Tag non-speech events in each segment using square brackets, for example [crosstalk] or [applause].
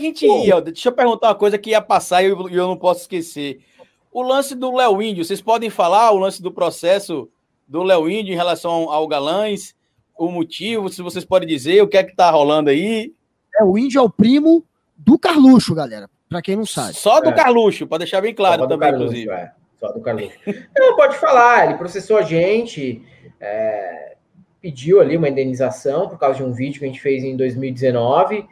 gente ia, deixa eu perguntar uma coisa que ia passar e eu, eu não posso esquecer. O lance do Léo Índio, vocês podem falar o lance do processo do Léo Índio em relação ao Galães, o motivo, se vocês podem dizer, o que é que tá rolando aí? É, o Índio é o primo do Carluxo, galera, para quem não sabe. Só do é. Carluxo, para deixar bem claro também, Carluxo, inclusive. É. Só do Carluxo. não, pode falar, ele processou a gente, é, pediu ali uma indenização por causa de um vídeo que a gente fez em 2019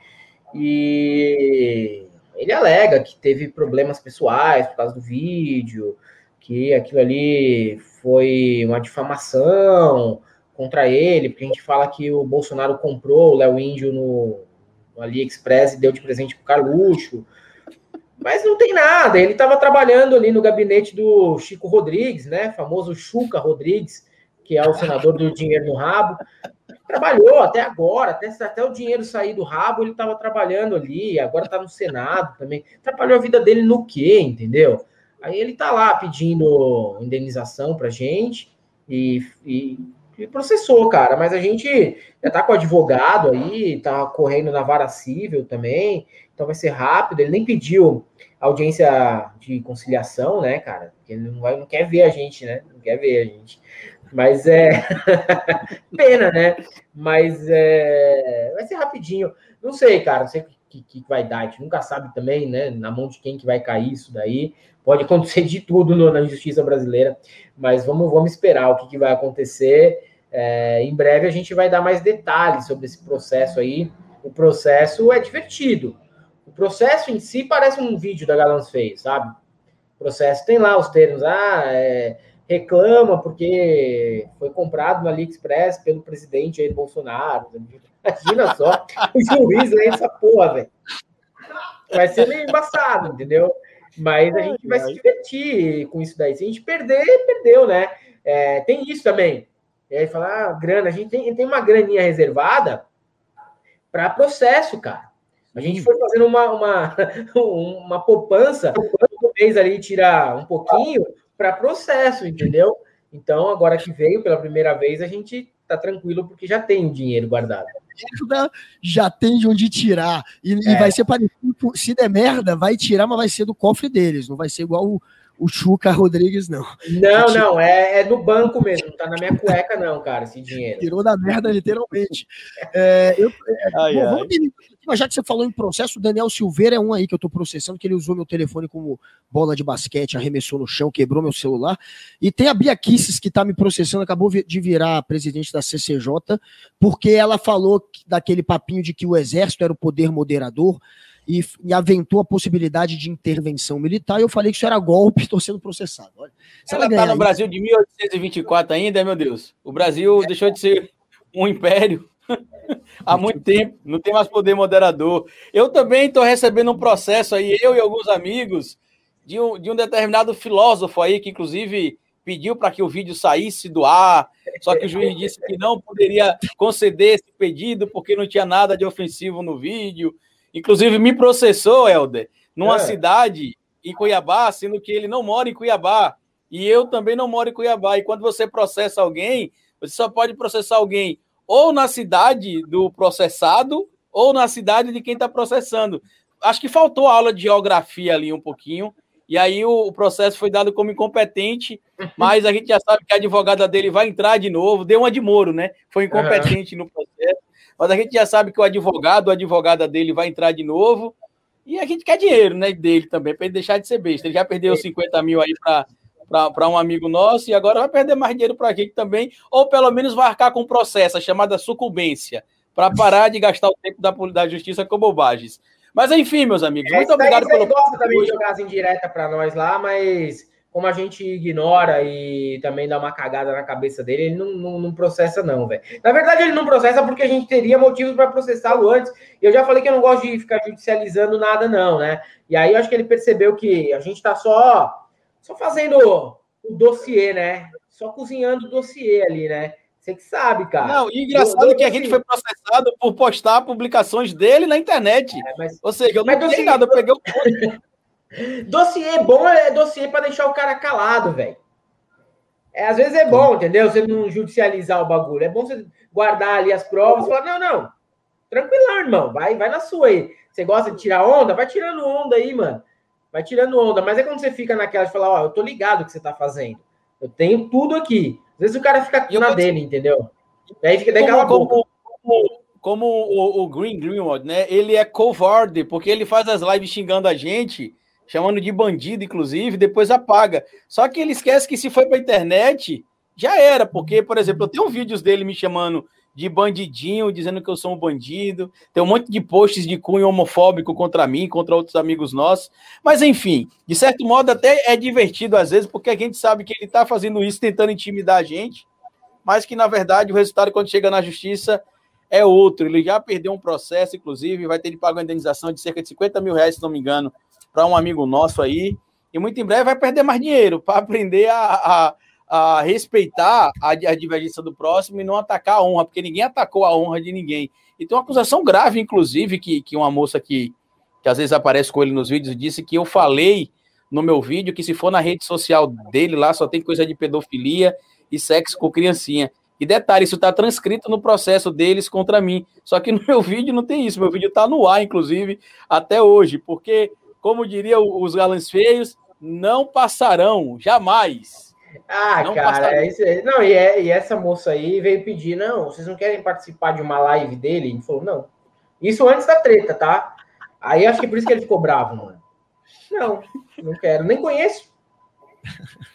e ele alega que teve problemas pessoais por causa do vídeo, que aquilo ali foi uma difamação contra ele, porque a gente fala que o Bolsonaro comprou o Léo Índio no, no AliExpress e deu de presente pro Carluxo. Mas não tem nada, ele estava trabalhando ali no gabinete do Chico Rodrigues, né? Famoso Chuca Rodrigues, que é o senador do dinheiro no rabo. Trabalhou até agora, até, até o dinheiro sair do rabo, ele estava trabalhando ali, agora está no Senado também. Trabalhou a vida dele no quê, entendeu? Aí ele está lá pedindo indenização para gente e, e, e, processou, cara. Mas a gente já está com o advogado aí, está correndo na vara civil também, então vai ser rápido. Ele nem pediu audiência de conciliação, né, cara? Porque ele não, vai, não quer ver a gente, né? Não quer ver a gente. Mas é. [laughs] Pena, né? Mas é. Vai ser rapidinho. Não sei, cara. Não sei o que, que, vai dar. A gente nunca sabe também, né? Na mão de quem que vai cair isso daí. Pode acontecer de tudo no, na justiça brasileira. Mas vamos, vamos esperar o que, que vai acontecer. É, em breve a gente vai dar mais detalhes sobre esse processo aí. O processo é divertido. O processo em si parece um vídeo da Galãs fez, sabe? O processo tem lá os termos. Ah, é reclama porque foi comprado no AliExpress pelo presidente aí Bolsonaro. Imagina só [laughs] o juiz aí, essa porra, velho. Vai ser meio embaçado, entendeu? Mas a gente vai se divertir com isso daí. Se a gente perder, perdeu, né? É, tem isso também. E aí falar, ah, grana, a gente tem, tem uma graninha reservada para processo, cara. A gente foi fazendo uma, uma, [laughs] uma poupança, todo mês ali tirar um pouquinho para processo, entendeu? Então, agora que veio pela primeira vez, a gente tá tranquilo porque já tem o dinheiro guardado. Já tem de onde tirar. E, é. e, vai ser parecido. Se der merda, vai tirar, mas vai ser do cofre deles. Não vai ser igual o, o Chuca Rodrigues, não. Não, não, é, é no banco mesmo. Não tá na minha cueca, não, cara, esse dinheiro. Tirou da merda, literalmente. É, eu, é, ai, bom, ai. Vamos mas já que você falou em processo, o Daniel Silveira é um aí que eu tô processando, que ele usou meu telefone como bola de basquete, arremessou no chão, quebrou meu celular. E tem a Bia Kisses que tá me processando, acabou de virar presidente da CCJ, porque ela falou daquele papinho de que o exército era o poder moderador e, e, aventou a possibilidade de intervenção militar, e eu falei que isso era golpe, [laughs] estou sendo processado. Olha, ela está no Brasil de 1824 ainda, meu Deus. O Brasil deixou de ser um império [laughs] há muito tempo, não tem mais poder moderador. Eu também estou recebendo um processo aí, eu e alguns amigos, de um, de um determinado filósofo aí, que inclusive pediu para que o vídeo saísse do ar, só que o juiz disse que não poderia conceder esse pedido porque não tinha nada de ofensivo no vídeo. Inclusive me processou, Helder, numa é. cidade em Cuiabá, sendo que ele não mora em Cuiabá. E eu também não moro em Cuiabá. E quando você processa alguém, você só pode processar alguém ou na cidade do processado ou na cidade de quem está processando. Acho que faltou aula de geografia ali um pouquinho. E aí o, o, processo foi dado como incompetente, [laughs] mas a gente já sabe que a advogada dele vai entrar de novo. Deu uma de Moro, né? Foi incompetente uhum. no processo. Mas a gente já sabe que o advogado, a advogada dele vai entrar de novo. E a gente quer dinheiro, né, dele também, para ele deixar de ser besta. Ele já perdeu 50 mil aí para um amigo nosso e agora vai perder mais dinheiro para a gente também, ou pelo menos vai arcar com um processo chamada sucumbência, para parar de gastar o tempo da, da justiça com bobagens. Mas enfim, meus amigos, muito obrigado pelo. gosta também de jogar as indiretas para nós lá, mas como a gente ignora e também dá uma cagada na cabeça dele, ele não, não, não processa, não, velho. Na verdade, ele não processa porque a gente teria motivos para processá-lo antes. E eu já falei que eu não gosto de ficar judicializando nada, não, né? E aí eu acho que ele percebeu que a gente tá só só fazendo o dossiê, né? Só cozinhando o dossiê ali, né? Você que sabe, cara. Não, e engraçado é que a gente foi processado por postar publicações dele na internet. É, mas, Ou seja, eu não tenho nada, eu peguei o [laughs] Dossiê bom é dossiê para deixar o cara calado, velho. É, às vezes é bom, entendeu? Você não judicializar o bagulho. É bom você guardar ali as provas e falar, não, não. Tranquilão, irmão. Vai, vai na sua aí. Você gosta de tirar onda? Vai tirando onda aí, mano. Vai tirando onda. Mas é quando você fica naquela de falar, ó, eu tô ligado o que você tá fazendo. Eu tenho tudo aqui. Às vezes o cara fica na dele, entendeu? E aí fica daí como, como, como, como, o, o Green Greenwald, né? Ele é covarde, porque ele faz as lives xingando a gente, chamando de bandido, inclusive, depois apaga. Só que ele esquece que se foi pra internet, já era, porque, por exemplo, eu tenho vídeos dele me chamando de bandidinho, dizendo que eu sou um bandido. Tem um monte de posts de cunho homofóbico contra mim, contra outros amigos nossos. Mas, enfim, de certo modo, até é divertido às vezes, porque a gente sabe que ele está fazendo isso tentando intimidar a gente, mas que, na verdade, o resultado, quando chega na justiça, é outro. Ele já perdeu um processo, inclusive, vai ter de pagar uma indenização de cerca de 50 mil reais, se não me engano, para um amigo nosso aí. E muito em breve vai perder mais dinheiro para aprender a, a a respeitar a, a, divergência do próximo e não atacar a honra, porque ninguém atacou a honra de ninguém. E tem uma acusação grave, inclusive, que, que uma moça que, que às vezes aparece com ele nos vídeos disse que eu falei no meu vídeo que se for na rede social dele lá só tem coisa de pedofilia e sexo com criancinha. E detalhe, isso está transcrito no processo deles contra mim. Só que no meu [laughs] vídeo não tem isso. Meu vídeo está no ar, inclusive, até hoje. Porque, como diria os galãs feios, não passarão, jamais. Ah, não cara, é isso aí. Não, e, é, e, essa moça aí veio pedir, não, vocês não querem participar de uma live dele? Ele falou, não. Isso antes da treta, tá? Aí acho que por isso que ele ficou bravo, mano. Não, não quero, nem conheço.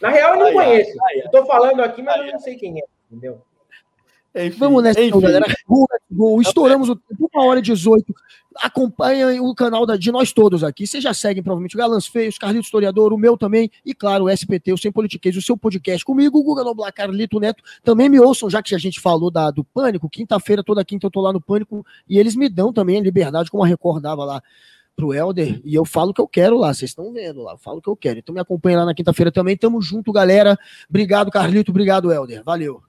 Na real, eu não ai, conheço. Ai, ai, eu tô falando aqui, mas eu não sei quem é, entendeu? Enfim, Vamos nessa, galera. Estouramos o tempo, uma hora e 18. Acompanhem o canal da, de nós todos aqui. Vocês já seguem, provavelmente, o Galãs Feios, Carlito Historiador, o meu também, e claro, o SPT, o Sem Politiquês, o seu podcast comigo, o Guga Noblar, Carlito Neto. Também me ouçam, já que a gente falou da, do Pânico. Quinta-feira, toda quinta, eu tô lá no Pânico, e eles me dão também a liberdade, como a recordava lá pro Helder, e eu falo o que eu quero lá, vocês estão vendo lá, eu falo o que eu quero. Então me acompanha lá na quinta-feira também. Tamo junto, galera. Obrigado, Carlito. Obrigado, Helder. Valeu.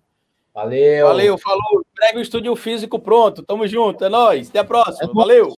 Valeu. Valeu, falou. Breve o estúdio físico pronto. Tamo junto. É nóis. Até a próxima. É Valeu.